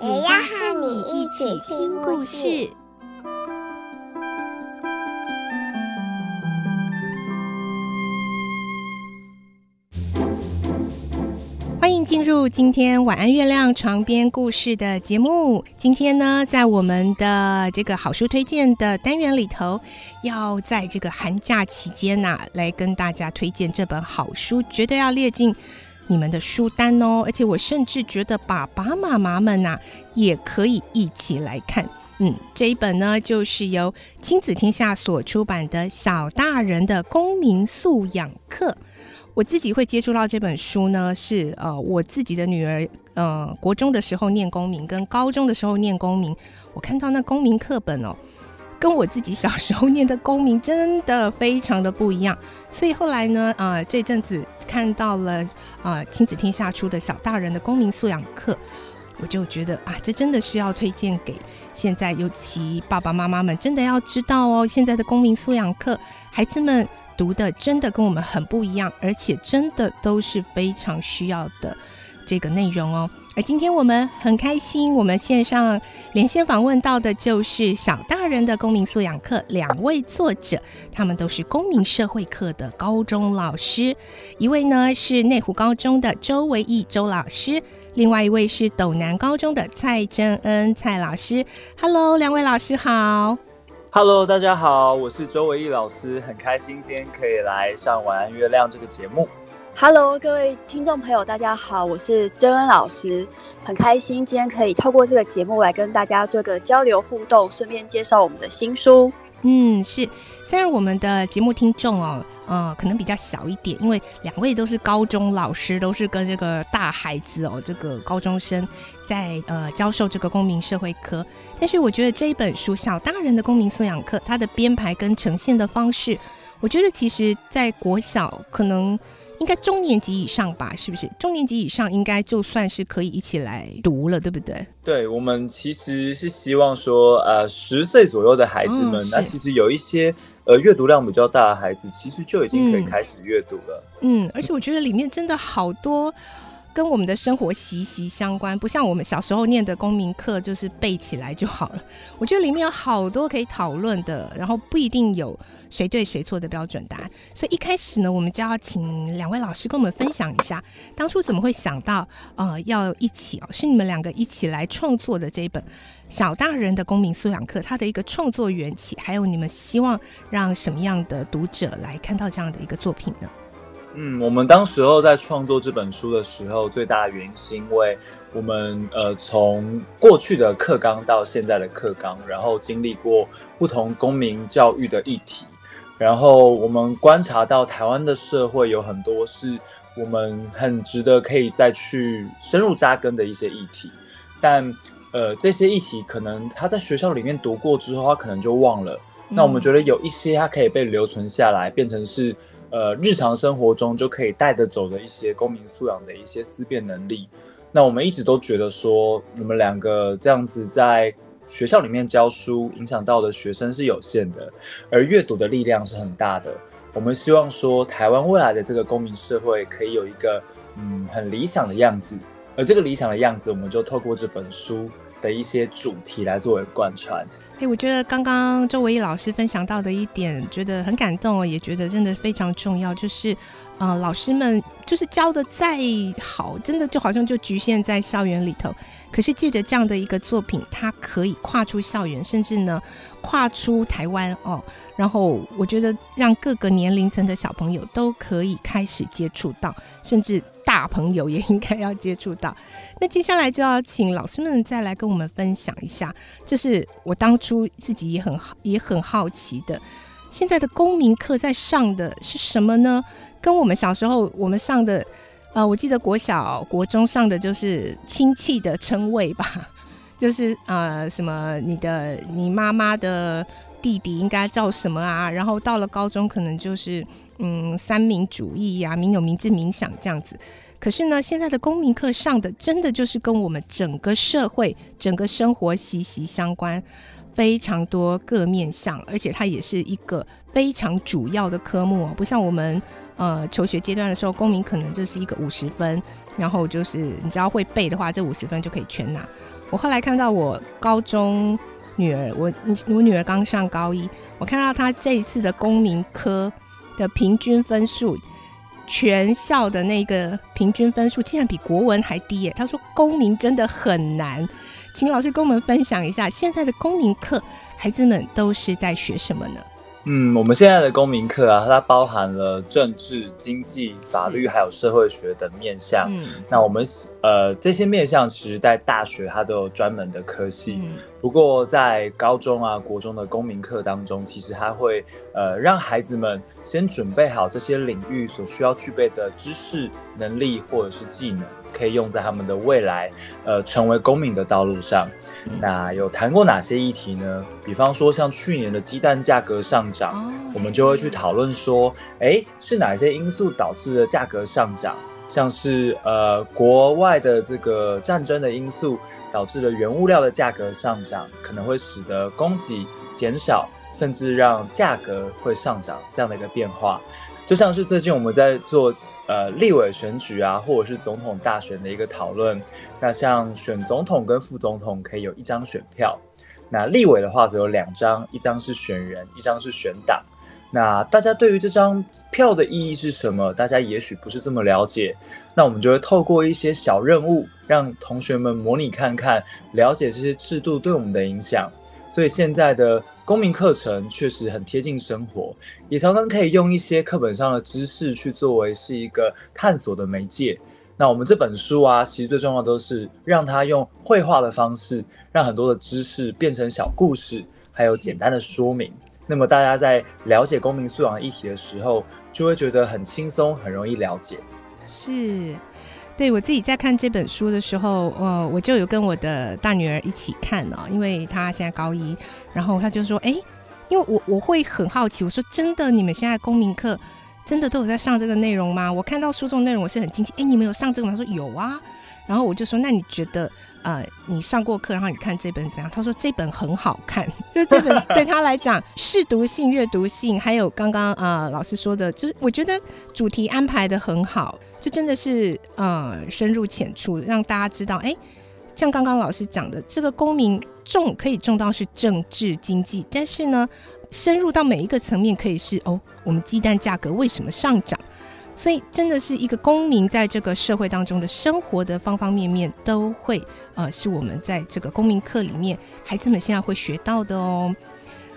也要和你一起听故事。欢迎进入今天晚安月亮床边故事的节目。今天呢，在我们的这个好书推荐的单元里头，要在这个寒假期间呐、来跟大家推荐这本好书，绝对要列进你们的书单哦。而且我甚至觉得爸爸妈妈们呐、也可以一起来看。嗯，这一本呢，就是由亲子天下所出版的《小大人的公民素养课》。我自己会接触到这本书呢，是呃我自己的女儿，呃国中的时候念公民，跟高中的时候念公民，我看到那公民课本哦，跟我自己小时候念的公民真的非常的不一样，所以后来呢，呃这阵子看到了呃亲子天下出的小大人的公民素养课，我就觉得啊，这真的是要推荐给现在尤其爸爸妈妈们，真的要知道哦，现在的公民素养课，孩子们。读的真的跟我们很不一样，而且真的都是非常需要的这个内容哦。而今天我们很开心，我们线上连线访问到的就是小大人的公民素养课两位作者，他们都是公民社会课的高中老师，一位呢是内湖高中的周维义周老师，另外一位是斗南高中的蔡真恩蔡老师。Hello，两位老师好。Hello，大家好，我是周维义老师，很开心今天可以来上《晚安月亮》这个节目。Hello，各位听众朋友，大家好，我是真恩老师，很开心今天可以透过这个节目来跟大家做个交流互动，顺便介绍我们的新书。嗯，是，虽然我们的节目听众哦。呃，可能比较小一点，因为两位都是高中老师，都是跟这个大孩子哦，这个高中生在呃教授这个公民社会科。但是我觉得这一本书《小大人的公民素养课》，它的编排跟呈现的方式，我觉得其实在国小可能。应该中年级以上吧，是不是？中年级以上应该就算是可以一起来读了，对不对？对，我们其实是希望说，呃，十岁左右的孩子们，哦、那其实有一些呃阅读量比较大的孩子，其实就已经可以开始阅读了。嗯，嗯，而且我觉得里面真的好多跟我们的生活息息相关，不像我们小时候念的公民课，就是背起来就好了。我觉得里面有好多可以讨论的，然后不一定有。谁对谁错的标准答案，所以一开始呢，我们就要请两位老师跟我们分享一下，当初怎么会想到呃要一起哦，是你们两个一起来创作的这一本小大人的公民素养课，它的一个创作缘起，还有你们希望让什么样的读者来看到这样的一个作品呢？嗯，我们当时候在创作这本书的时候，最大的原因是因为我们呃从过去的课纲到现在的课纲，然后经历过不同公民教育的议题。然后我们观察到台湾的社会有很多是我们很值得可以再去深入扎根的一些议题，但呃这些议题可能他在学校里面读过之后，他可能就忘了。那我们觉得有一些它可以被留存下来，变成是呃日常生活中就可以带得走的一些公民素养的一些思辨能力。那我们一直都觉得说，我们两个这样子在。学校里面教书，影响到的学生是有限的，而阅读的力量是很大的。我们希望说，台湾未来的这个公民社会可以有一个嗯很理想的样子，而这个理想的样子，我们就透过这本书的一些主题来作为贯穿。哎，我觉得刚刚周维义老师分享到的一点，觉得很感动，也觉得真的非常重要，就是。呃，老师们就是教的再好，真的就好像就局限在校园里头。可是借着这样的一个作品，它可以跨出校园，甚至呢跨出台湾哦。然后我觉得让各个年龄层的小朋友都可以开始接触到，甚至大朋友也应该要接触到。那接下来就要请老师们再来跟我们分享一下，就是我当初自己也很好也很好奇的，现在的公民课在上的是什么呢？跟我们小时候我们上的，呃，我记得国小、国中上的就是亲戚的称谓吧，就是呃什么你的你妈妈的弟弟应该叫什么啊？然后到了高中可能就是嗯三民主义呀、民有、民治、民享这样子。可是呢，现在的公民课上的真的就是跟我们整个社会、整个生活息息相关，非常多各面向，而且它也是一个非常主要的科目哦，不像我们呃求学阶段的时候，公民可能就是一个五十分，然后就是你只要会背的话，这五十分就可以全拿。我后来看到我高中女儿，我我女儿刚上高一，我看到她这一次的公民科的平均分数。全校的那个平均分数竟然比国文还低耶！他说公民真的很难，请老师跟我们分享一下现在的公民课，孩子们都是在学什么呢？嗯，我们现在的公民课啊，它包含了政治、经济、法律，还有社会学等面向。嗯，那我们呃这些面向，其实在大学它都有专门的科系。嗯，不过在高中啊、国中的公民课当中，其实它会呃让孩子们先准备好这些领域所需要具备的知识、能力或者是技能。可以用在他们的未来，呃，成为公民的道路上。那有谈过哪些议题呢？比方说，像去年的鸡蛋价格上涨，我们就会去讨论说，诶，是哪些因素导致的价格上涨？像是呃，国外的这个战争的因素导致了原物料的价格上涨，可能会使得供给减少，甚至让价格会上涨这样的一个变化。就像是最近我们在做。呃，立委选举啊，或者是总统大选的一个讨论。那像选总统跟副总统可以有一张选票，那立委的话则有两张，一张是选人，一张是选党。那大家对于这张票的意义是什么？大家也许不是这么了解。那我们就会透过一些小任务，让同学们模拟看看，了解这些制度对我们的影响。所以现在的。公民课程确实很贴近生活，也常常可以用一些课本上的知识去作为是一个探索的媒介。那我们这本书啊，其实最重要的都是让它用绘画的方式，让很多的知识变成小故事，还有简单的说明。那么大家在了解公民素养议题的时候，就会觉得很轻松，很容易了解。是。对，我自己在看这本书的时候，呃，我就有跟我的大女儿一起看哦，因为她现在高一，然后她就说：“哎，因为我我会很好奇，我说真的，你们现在公民课真的都有在上这个内容吗？我看到书中内容，我是很惊奇。哎，你们有上这个吗？她说有啊。然后我就说，那你觉得，呃，你上过课，然后你看这本怎么样？她说这本很好看，就是这本 对她来讲，试读性、阅读性，还有刚刚啊、呃、老师说的，就是我觉得主题安排的很好。”真的是呃深入浅出，让大家知道，哎，像刚刚老师讲的，这个公民重可以重到是政治经济，但是呢，深入到每一个层面，可以是哦，我们鸡蛋价格为什么上涨？所以真的是一个公民在这个社会当中的生活的方方面面，都会呃是我们在这个公民课里面孩子们现在会学到的哦。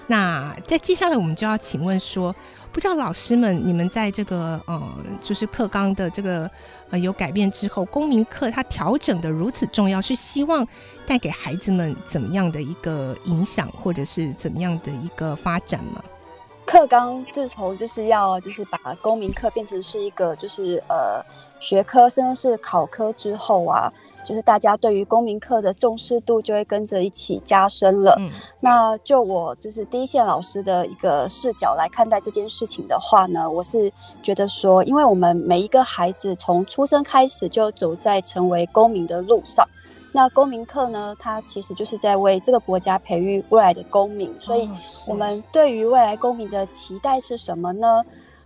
那在接下来我们就要请问说。不知道老师们，你们在这个呃，就是课纲的这个呃有改变之后，公民课它调整的如此重要，是希望带给孩子们怎么样的一个影响，或者是怎么样的一个发展吗？课纲自从就是要就是把公民课变成是一个就是呃学科，甚至是考科之后啊。就是大家对于公民课的重视度就会跟着一起加深了。嗯，那就我就是第一线老师的一个视角来看待这件事情的话呢，我是觉得说，因为我们每一个孩子从出生开始就走在成为公民的路上，那公民课呢，它其实就是在为这个国家培育未来的公民。所以，我们对于未来公民的期待是什么呢？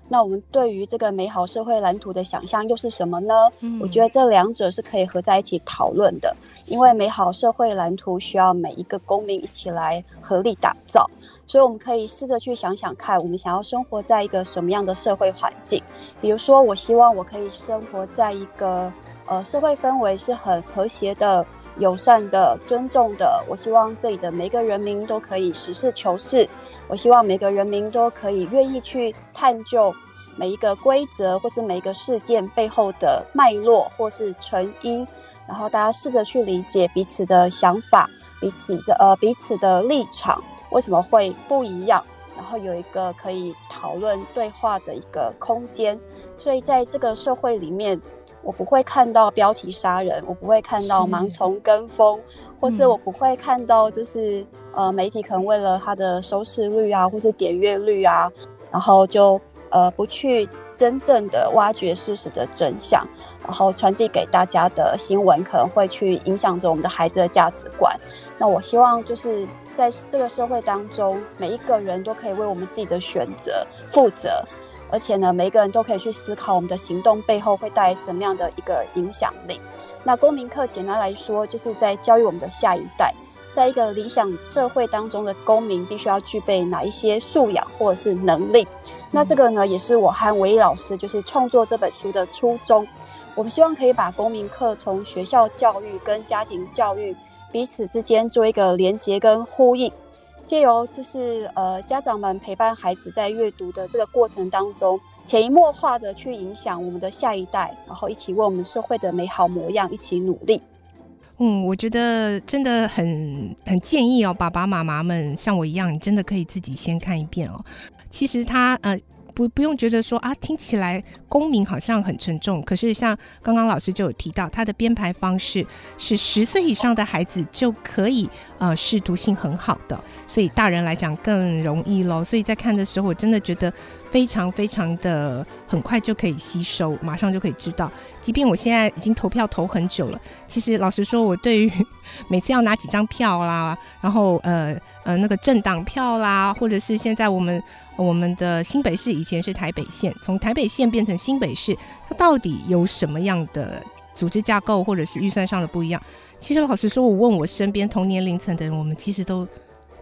那我们对于这个美好社会蓝图的想象又是什么呢？嗯，我觉得这两者是可以合在一起讨论的，因为美好社会蓝图需要每一个公民一起来合力打造，所以我们可以试着去想想看，我们想要生活在一个什么样的社会环境？比如说，我希望我可以生活在一个呃社会氛围是很和谐的、友善的、尊重的。我希望这里的每个人民都可以实事求是。我希望每个人民都可以愿意去探究每一个规则，或是每一个事件背后的脉络，或是成因，然后大家试着去理解彼此的想法，彼此的呃彼此的立场为什么会不一样，然后有一个可以讨论对话的一个空间。所以在这个社会里面，我不会看到标题杀人，我不会看到盲从跟风，或是我不会看到就是呃媒体可能为了它的收视率啊，或是点阅率啊，然后就呃不去真正的挖掘事实的真相，然后传递给大家的新闻可能会去影响着我们的孩子的价值观。那我希望就是在这个社会当中，每一个人都可以为我们自己的选择负责。而且呢，每一个人都可以去思考我们的行动背后会带来什么样的一个影响力。那公民课简单来说，就是在教育我们的下一代，在一个理想社会当中的公民必须要具备哪一些素养或者是能力。那这个呢，也是我和唯一老师就是创作这本书的初衷。我们希望可以把公民课从学校教育跟家庭教育彼此之间做一个连结跟呼应。借由就是呃家长们陪伴孩子在阅读的这个过程当中，潜移默化的去影响我们的下一代，然后一起为我们社会的美好模样一起努力。嗯，我觉得真的很很建议哦，爸爸妈妈们像我一样，你真的可以自己先看一遍哦。其实他呃。不不用觉得说啊，听起来公民好像很沉重。可是像刚刚老师就有提到，他的编排方式是十岁以上的孩子就可以呃识读性很好的，所以大人来讲更容易咯。所以在看的时候，我真的觉得非常非常的很快就可以吸收，马上就可以知道。即便我现在已经投票投很久了，其实老实说，我对于每次要拿几张票啦，然后呃呃那个政党票啦，或者是现在我们。我们的新北市以前是台北县，从台北县变成新北市，它到底有什么样的组织架构或者是预算上的不一样？其实老实说，我问我身边同年龄层的人，我们其实都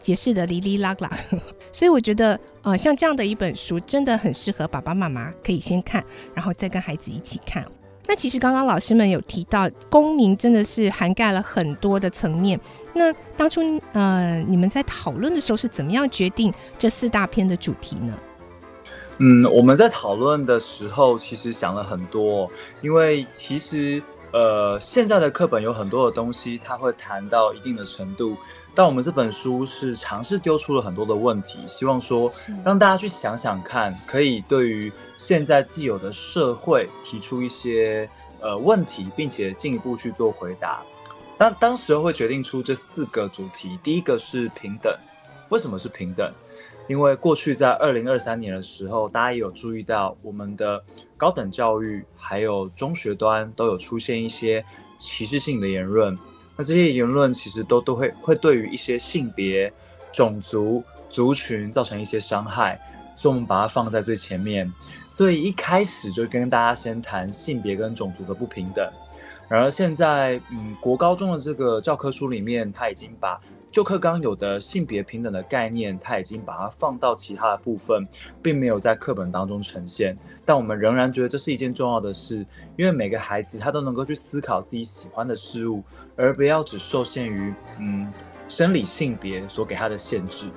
解释得哩哩啦啦。所以我觉得，呃，像这样的一本书，真的很适合爸爸妈妈可以先看，然后再跟孩子一起看。那其实刚刚老师们有提到，公民真的是涵盖了很多的层面。那当初呃，你们在讨论的时候是怎么样决定这四大篇的主题呢？嗯，我们在讨论的时候其实想了很多，因为其实呃，现在的课本有很多的东西，它会谈到一定的程度。但我们这本书是尝试丢出了很多的问题，希望说让大家去想想看，可以对于现在既有的社会提出一些呃问题，并且进一步去做回答。当当时会决定出这四个主题，第一个是平等。为什么是平等？因为过去在二零二三年的时候，大家也有注意到我们的高等教育还有中学端都有出现一些歧视性的言论。那这些言论其实都都会会对于一些性别、种族、族群造成一些伤害，所以我们把它放在最前面。所以一开始就跟大家先谈性别跟种族的不平等。然而现在，嗯，国高中的这个教科书里面，他已经把旧课纲有的性别平等的概念，他已经把它放到其他的部分，并没有在课本当中呈现。但我们仍然觉得这是一件重要的事，因为每个孩子他都能够去思考自己喜欢的事物，而不要只受限于嗯生理性别所给他的限制。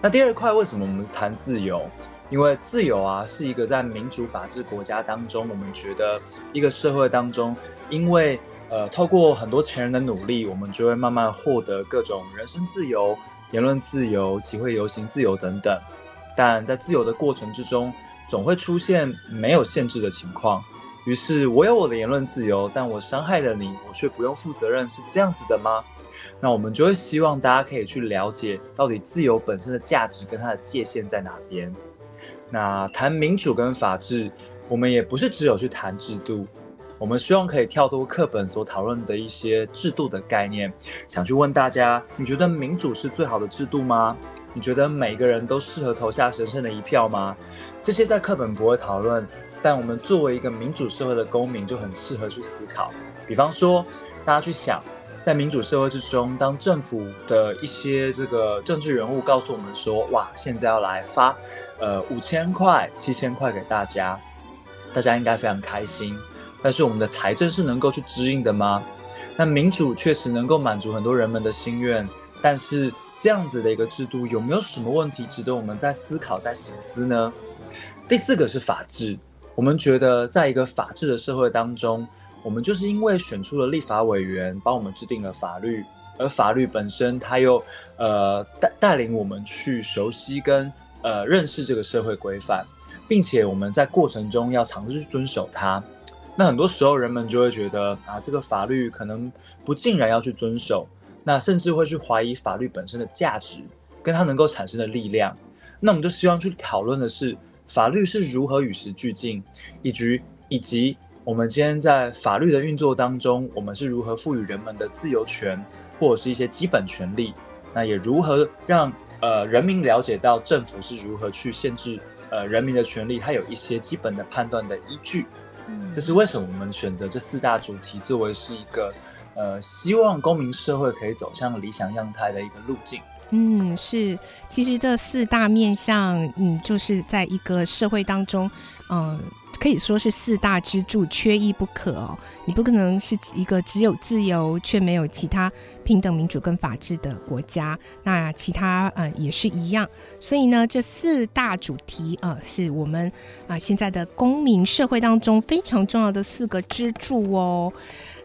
那第二块，为什么我们谈自由？因为自由啊，是一个在民主法治国家当中，我们觉得一个社会当中。因为，呃，透过很多前人的努力，我们就会慢慢获得各种人身自由、言论自由、集会游行自由等等。但在自由的过程之中，总会出现没有限制的情况。于是，我有我的言论自由，但我伤害了你，我却不用负责任，是这样子的吗？那我们就会希望大家可以去了解，到底自由本身的价值跟它的界限在哪边。那谈民主跟法治，我们也不是只有去谈制度。我们希望可以跳脱课本所讨论的一些制度的概念，想去问大家：你觉得民主是最好的制度吗？你觉得每个人都适合投下神圣的一票吗？这些在课本不会讨论，但我们作为一个民主社会的公民就很适合去思考。比方说，大家去想，在民主社会之中，当政府的一些这个政治人物告诉我们说：“哇，现在要来发，呃，五千块、七千块给大家，大家应该非常开心。”但是我们的财政是能够去支应的吗？那民主确实能够满足很多人们的心愿，但是这样子的一个制度有没有什么问题值得我们在思考、在省思呢？第四个是法治，我们觉得在一个法治的社会当中，我们就是因为选出了立法委员帮我们制定了法律，而法律本身它又呃带带领我们去熟悉跟呃认识这个社会规范，并且我们在过程中要尝试去遵守它。那很多时候人们就会觉得啊，这个法律可能不尽然要去遵守，那甚至会去怀疑法律本身的价值跟它能够产生的力量。那我们就希望去讨论的是，法律是如何与时俱进，以及以及我们今天在法律的运作当中，我们是如何赋予人们的自由权或者是一些基本权利，那也如何让呃人民了解到政府是如何去限制呃人民的权利，它有一些基本的判断的依据。嗯，这是为什么我们选择这四大主题作为是一个呃希望公民社会可以走向理想样态的一个路径。嗯，是，其实这四大面向，嗯，就是在一个社会当中，嗯、呃，可以说是四大支柱，缺一不可哦。你不可能是一个只有自由却没有其他平等、民主跟法治的国家，那其他嗯、也是一样。所以呢，这四大主题啊、是我们啊、现在的公民社会当中非常重要的四个支柱哦。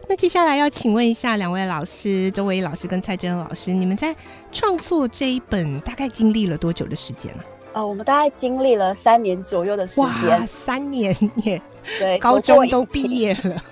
那接下来要请问一下两位老师，周唯一老师跟蔡真老师，你们在创作这一本大概经历了多久的时间呢？呃，我们大概经历了三年左右的时间。哇，三年耶！对，高中都毕业了，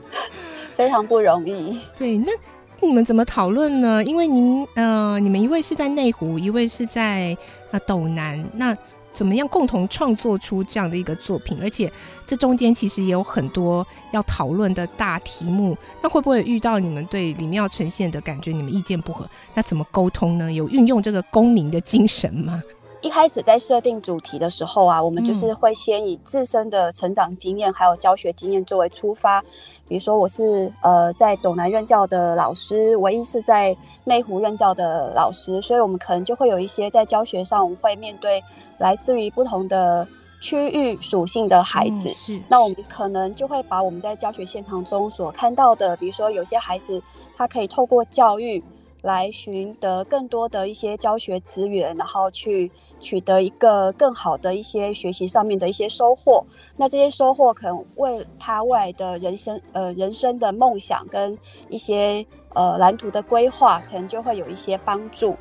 非常不容易。对，那你们怎么讨论呢？因为您呃，你们一位是在内湖，一位是在呃斗南，那。怎么样共同创作出这样的一个作品？而且这中间其实也有很多要讨论的大题目。那会不会遇到你们对里面要呈现的感觉，你们意见不合？那怎么沟通呢？有运用这个公民的精神吗？一开始在设定主题的时候啊，我们就是会先以自身的成长经验还有教学经验作为出发。比如说我是呃在斗南任教的老师，唯一是在内湖任教的老师，所以我们可能就会有一些在教学上我们会面对。来自于不同的区域属性的孩子，嗯、是，那我们可能就会把我们在教学现场中所看到的，比如说有些孩子他可以透过教育来寻得更多的一些教学资源，然后去取得一个更好的一些学习上面的一些收获。那这些收获可能为他未来的人生呃人生的梦想跟一些呃蓝图的规划，可能就会有一些帮助。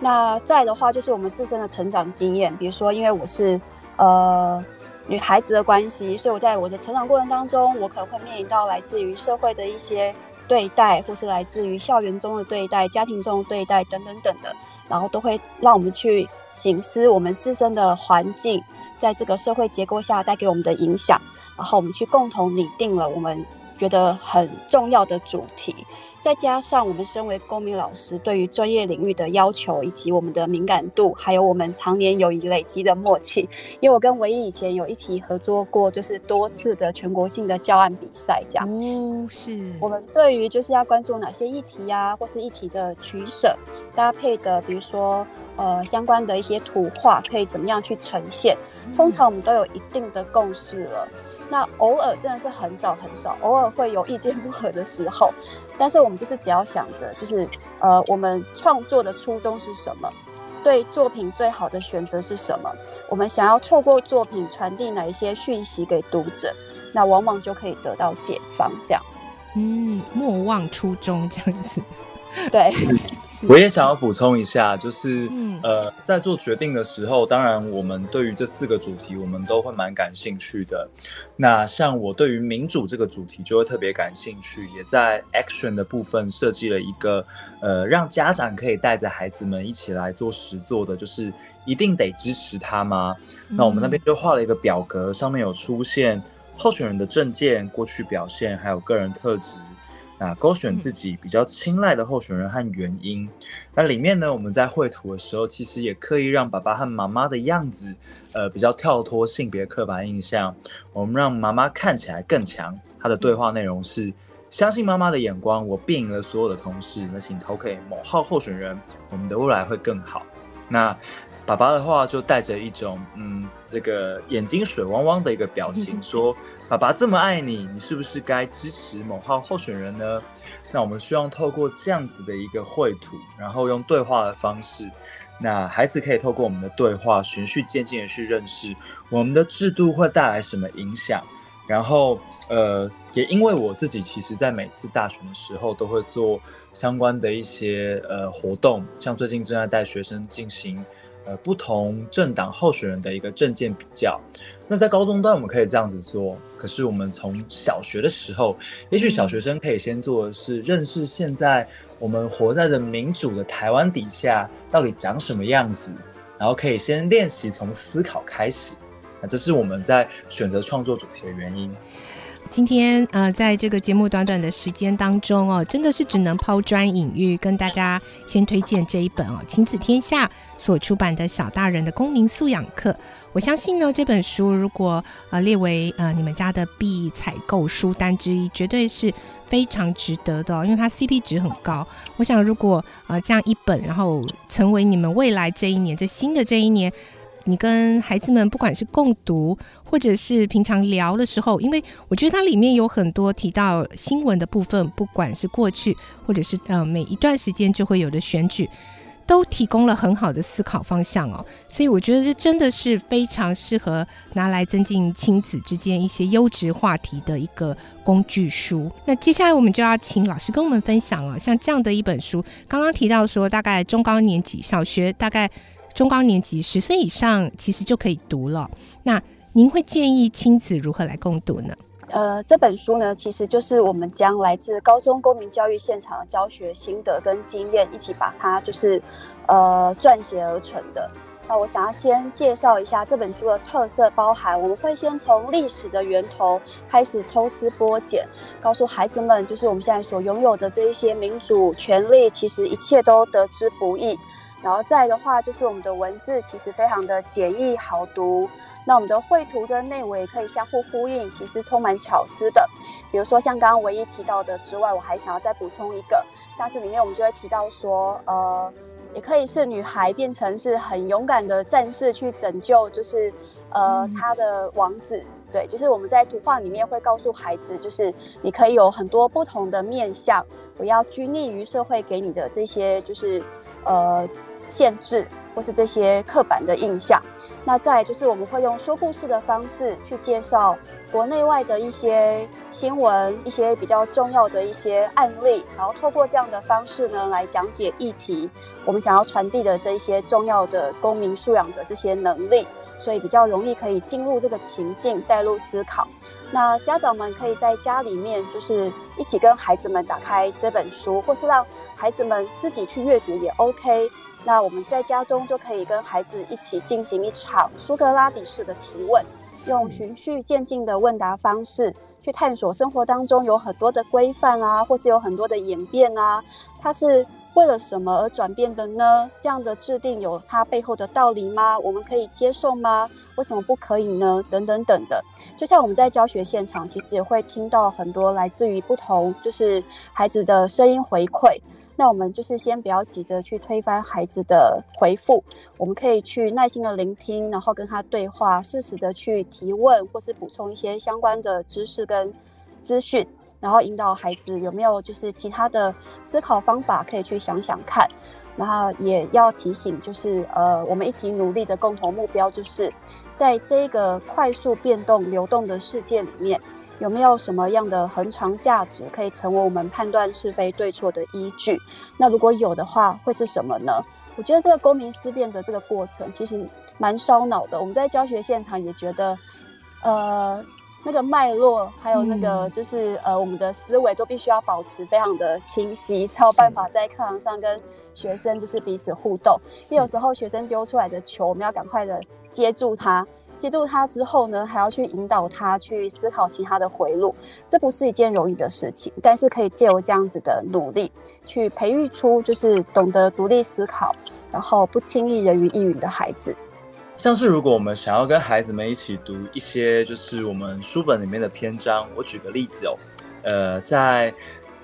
那再的话，就是我们自身的成长经验，比如说，因为我是呃女孩子的关系，所以我在我的成长过程当中，我可能会面临到来自于社会的一些对待，或是来自于校园中的对待、家庭中的对待等等等的，然后都会让我们去省思我们自身的环境在这个社会结构下带给我们的影响，然后我们去共同拟定了我们觉得很重要的主题。再加上我们身为公民老师，对于专业领域的要求，以及我们的敏感度，还有我们常年友谊累积的默契。因为我跟唯一以前有一起合作过，就是多次的全国性的教案比赛，这样。哦，是。我们对于就是要关注哪些议题啊，或是议题的取舍搭配的，比如说呃相关的一些图画，可以怎么样去呈现？通常我们都有一定的共识了。那偶尔真的是很少很少，偶尔会有意见不合的时候，但是我们就是只要想着，就是呃，我们创作的初衷是什么，对作品最好的选择是什么，我们想要透过作品传递哪一些讯息给读者，那往往就可以得到解放。这样，嗯，莫忘初衷这样子，对。我也想要补充一下，就是、嗯、呃，在做决定的时候，当然我们对于这四个主题，我们都会蛮感兴趣的。那像我对于民主这个主题就会特别感兴趣，也在 action 的部分设计了一个呃，让家长可以带着孩子们一起来做实做的，就是一定得支持他吗？嗯、那我们那边就画了一个表格，上面有出现候选人的证件、过去表现，还有个人特质。那勾选自己比较青睐的候选人和原因。那里面呢，我们在绘图的时候，其实也刻意让爸爸和妈妈的样子，呃，比较跳脱性别刻板印象。我们让妈妈看起来更强。她的对话内容是：相信妈妈的眼光，我并赢了所有的同事。那请投给某号候选人，我们的未来会更好。那爸爸的话就带着一种，嗯，这个眼睛水汪汪的一个表情，说。爸爸这么爱你，你是不是该支持某号候选人呢？那我们希望透过这样子的一个绘图，然后用对话的方式，那孩子可以透过我们的对话，循序渐进的去认识我们的制度会带来什么影响。然后，呃，也因为我自己其实在每次大选的时候都会做相关的一些呃活动，像最近正在带学生进行。呃，不同政党候选人的一个政见比较。那在高中段，我们可以这样子做，可是我们从小学的时候，也许小学生可以先做的是认识现在我们活在的民主的台湾底下到底长什么样子，然后可以先练习从思考开始。那这是我们在选择创作主题的原因。今天呃，在这个节目短短的时间当中哦，真的是只能抛砖引玉，跟大家先推荐这一本哦，亲子天下所出版的小大人的公民素养课。我相信呢，这本书如果呃列为呃你们家的必采购书单之一，绝对是非常值得的哦，因为它 CP 值很高。我想，如果呃这样一本，然后成为你们未来这一年，这新的这一年。你跟孩子们不管是共读，或者是平常聊的时候，因为我觉得它里面有很多提到新闻的部分，不管是过去，或者是呃每一段时间就会有的选举，都提供了很好的思考方向哦。所以我觉得这真的是非常适合拿来增进亲子之间一些优质话题的一个工具书。那接下来我们就要请老师跟我们分享哦，像这样的一本书，刚刚提到说大概中高年级，小学大概。中高年级十岁以上其实就可以读了。那您会建议亲子如何来共读呢？呃，这本书呢，其实就是我们将来自高中公民教育现场的教学心得跟经验一起把它就是呃撰写而成的。那我想要先介绍一下这本书的特色，包含我们会先从历史的源头开始抽丝剥茧，告诉孩子们，就是我们现在所拥有的这一些民主权利，其实一切都得之不易。然后再的话，就是我们的文字其实非常的简易好读，那我们的绘图跟内文也可以相互呼应，其实充满巧思的。比如说像刚刚唯一提到的之外，我还想要再补充一个，像是里面我们就会提到说，呃，也可以是女孩变成是很勇敢的战士去拯救，就是呃她的王子。对，就是我们在图画里面会告诉孩子，就是你可以有很多不同的面向，不要拘泥于社会给你的这些，就是呃。限制或是这些刻板的印象，那再就是我们会用说故事的方式去介绍国内外的一些新闻，一些比较重要的一些案例，然后透过这样的方式呢来讲解议题，我们想要传递的这一些重要的公民素养的这些能力，所以比较容易可以进入这个情境，带入思考。那家长们可以在家里面就是一起跟孩子们打开这本书，或是让孩子们自己去阅读也 OK。那我们在家中就可以跟孩子一起进行一场苏格拉底式的提问，用循序渐进的问答方式去探索生活当中有很多的规范啊，或是有很多的演变啊，它是为了什么而转变的呢？这样的制定有它背后的道理吗？我们可以接受吗？为什么不可以呢？等等等的，就像我们在教学现场，其实也会听到很多来自于不同就是孩子的声音回馈。那我们就是先不要急着去推翻孩子的回复，我们可以去耐心的聆听，然后跟他对话，适时的去提问或是补充一些相关的知识跟资讯，然后引导孩子有没有就是其他的思考方法可以去想想看，然后也要提醒，就是呃，我们一起努力的共同目标，就是在这个快速变动流动的世界里面。有没有什么样的恒常价值可以成为我们判断是非对错的依据？那如果有的话，会是什么呢？我觉得这个公民思辨的这个过程其实蛮烧脑的。我们在教学现场也觉得，呃，那个脉络还有那个就是、嗯、呃，我们的思维都必须要保持非常的清晰，才有办法在课堂上跟学生就是彼此互动。因为有时候学生丢出来的球，我们要赶快的接住它。接住他之后呢，还要去引导他去思考其他的回路，这不是一件容易的事情。但是可以借由这样子的努力，去培育出就是懂得独立思考，然后不轻易人云亦云的孩子。像是如果我们想要跟孩子们一起读一些就是我们书本里面的篇章，我举个例子哦，呃，在。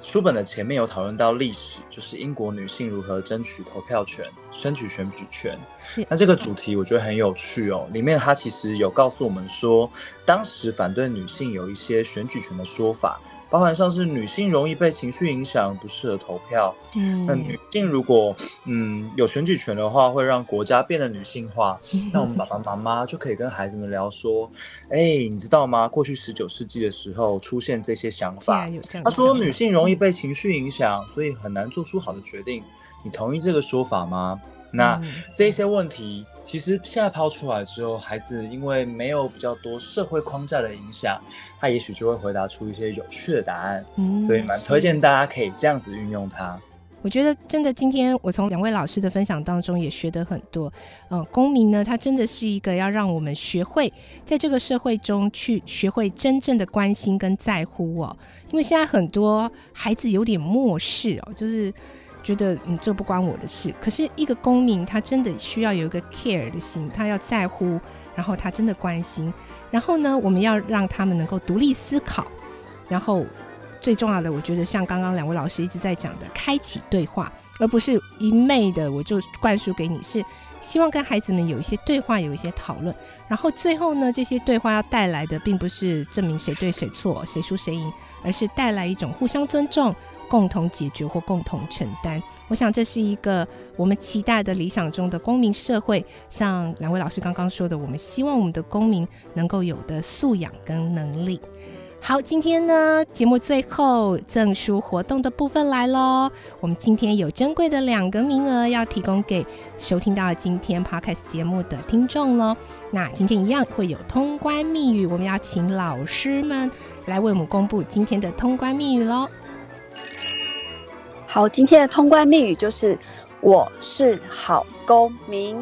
书本的前面有讨论到历史，就是英国女性如何争取投票权、争取选举权。是，那这个主题我觉得很有趣哦。里面它其实有告诉我们说，当时反对女性有一些选举权的说法。包含像是女性容易被情绪影响，不适合投票。嗯，那女性如果嗯有选举权的话，会让国家变得女性化。嗯、那我们爸爸妈妈就可以跟孩子们聊说：“哎、欸，你知道吗？过去十九世纪的时候出现这些想法。他说女性容易被情绪影响，所以很难做出好的决定。你同意这个说法吗？那这些问题，其实现在抛出来之后，孩子因为没有比较多社会框架的影响，他也许就会回答出一些有趣的答案。嗯，所以蛮推荐大家可以这样子运用它。我觉得真的，今天我从两位老师的分享当中也学得很多。嗯，公民呢，它真的是一个要让我们学会在这个社会中去学会真正的关心跟在乎哦。因为现在很多孩子有点漠视哦，就是觉得嗯，这不关我的事。可是一个公民，他真的需要有一个 care 的心，他要在乎，然后他真的关心。然后呢，我们要让他们能够独立思考，然后。最重要的，我觉得像刚刚两位老师一直在讲的，开启对话，而不是一昧的我就灌输给你，是希望跟孩子们有一些对话，有一些讨论。然后最后呢，这些对话要带来的，并不是证明谁对谁错，谁输谁赢，而是带来一种互相尊重、共同解决或共同承担。我想这是一个我们期待的理想中的公民社会。像两位老师刚刚说的，我们希望我们的公民能够有的素养跟能力。好，今天呢，节目最后赠书活动的部分来喽。我们今天有珍贵的两个名额要提供给收听到今天 Podcast 节目的听众喽。那今天一样会有通关密语，我们要请老师们来为我们公布今天的通关密语喽。好，今天的通关密语就是“我是好公民”。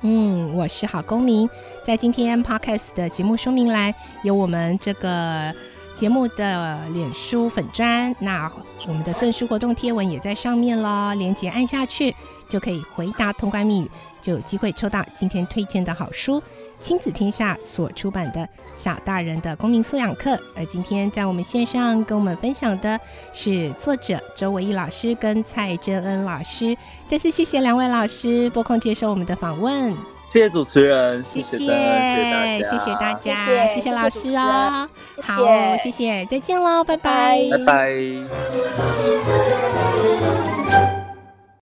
嗯，我是好公民。在今天 Podcast 的节目说明栏有我们这个节目的脸书粉砖，那我们的赠书活动贴文也在上面了，连接按下去就可以回答通关密语，就有机会抽到今天推荐的好书。亲子天下所出版的《小大人的公民素养课》，而今天在我们线上跟我们分享的是作者周维义老师跟蔡真恩老师。再次谢谢两位老师拨空接受我们的访问，谢谢主持人，谢谢，谢谢谢谢大家，谢谢，谢谢老师哦，谢谢好，谢谢，再见喽，拜拜，拜拜。